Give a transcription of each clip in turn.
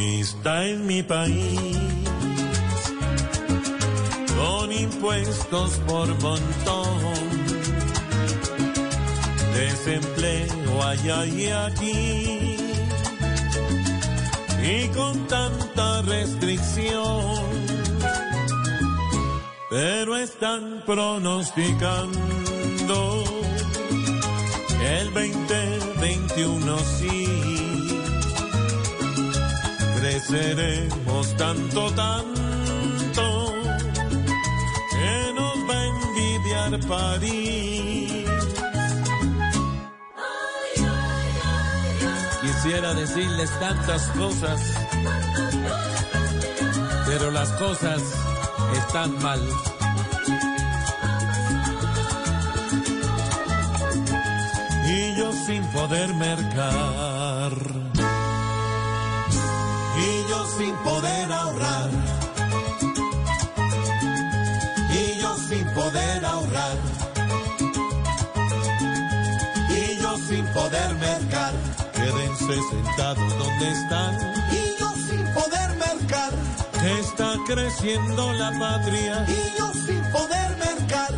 Optimista es mi país, con impuestos por montón, desempleo allá y aquí, y con tanta restricción, pero están pronosticando el 2021 sí creceremos tanto, tanto, que nos va a envidiar París. Quisiera decirles tantas cosas, pero las cosas están mal. Y yo sin poder mercar sin poder ahorrar. Y yo sin poder mercar. Quédense sentados donde están. Y yo sin poder mercar. Está creciendo la patria. Y yo sin poder mercar.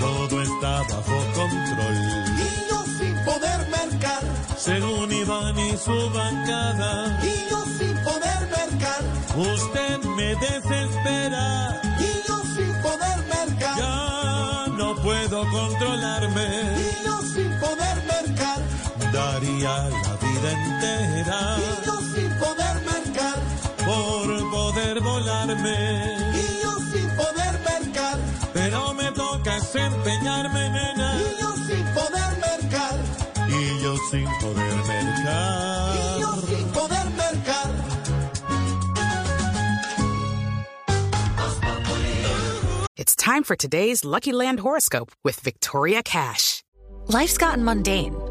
Todo está bajo control. Y yo sin poder mercar. Según Iván y su bancada. Y yo sin poder mercar. Usted me desespera. Daría la vida entera. Y yo sin poder mercar. Por poder volarme. Y yo sin poder mercar. Pero me toca desempeñarme, nena. Y yo sin poder mercar. Y yo sin poder mercar. Y yo sin poder mercar. It's time for today's Lucky Land horoscope with Victoria Cash. Life's gotten mundane,